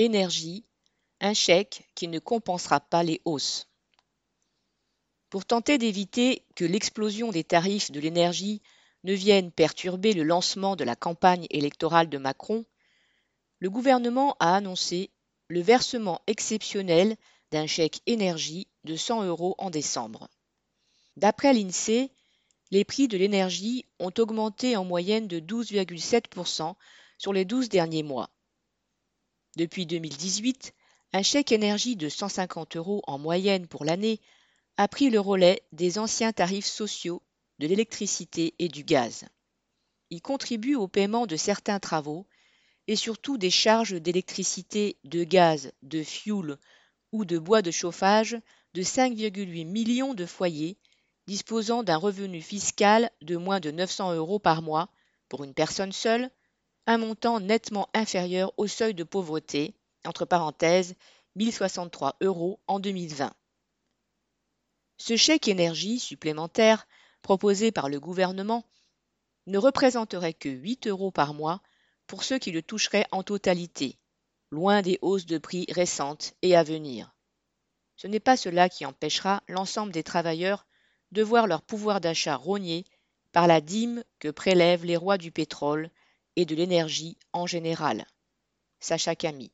Énergie, un chèque qui ne compensera pas les hausses. Pour tenter d'éviter que l'explosion des tarifs de l'énergie ne vienne perturber le lancement de la campagne électorale de Macron, le gouvernement a annoncé le versement exceptionnel d'un chèque énergie de 100 euros en décembre. D'après l'INSEE, les prix de l'énergie ont augmenté en moyenne de 12,7% sur les 12 derniers mois. Depuis 2018, un chèque énergie de 150 euros en moyenne pour l'année a pris le relais des anciens tarifs sociaux de l'électricité et du gaz. Il contribue au paiement de certains travaux et surtout des charges d'électricité, de gaz, de fioul ou de bois de chauffage de 5,8 millions de foyers disposant d'un revenu fiscal de moins de 900 euros par mois pour une personne seule, un montant nettement inférieur au seuil de pauvreté, entre parenthèses 1063 euros en 2020. Ce chèque énergie supplémentaire proposé par le gouvernement ne représenterait que 8 euros par mois pour ceux qui le toucheraient en totalité, loin des hausses de prix récentes et à venir. Ce n'est pas cela qui empêchera l'ensemble des travailleurs de voir leur pouvoir d'achat rogné par la dîme que prélèvent les rois du pétrole et de l'énergie en général. Sacha Camille.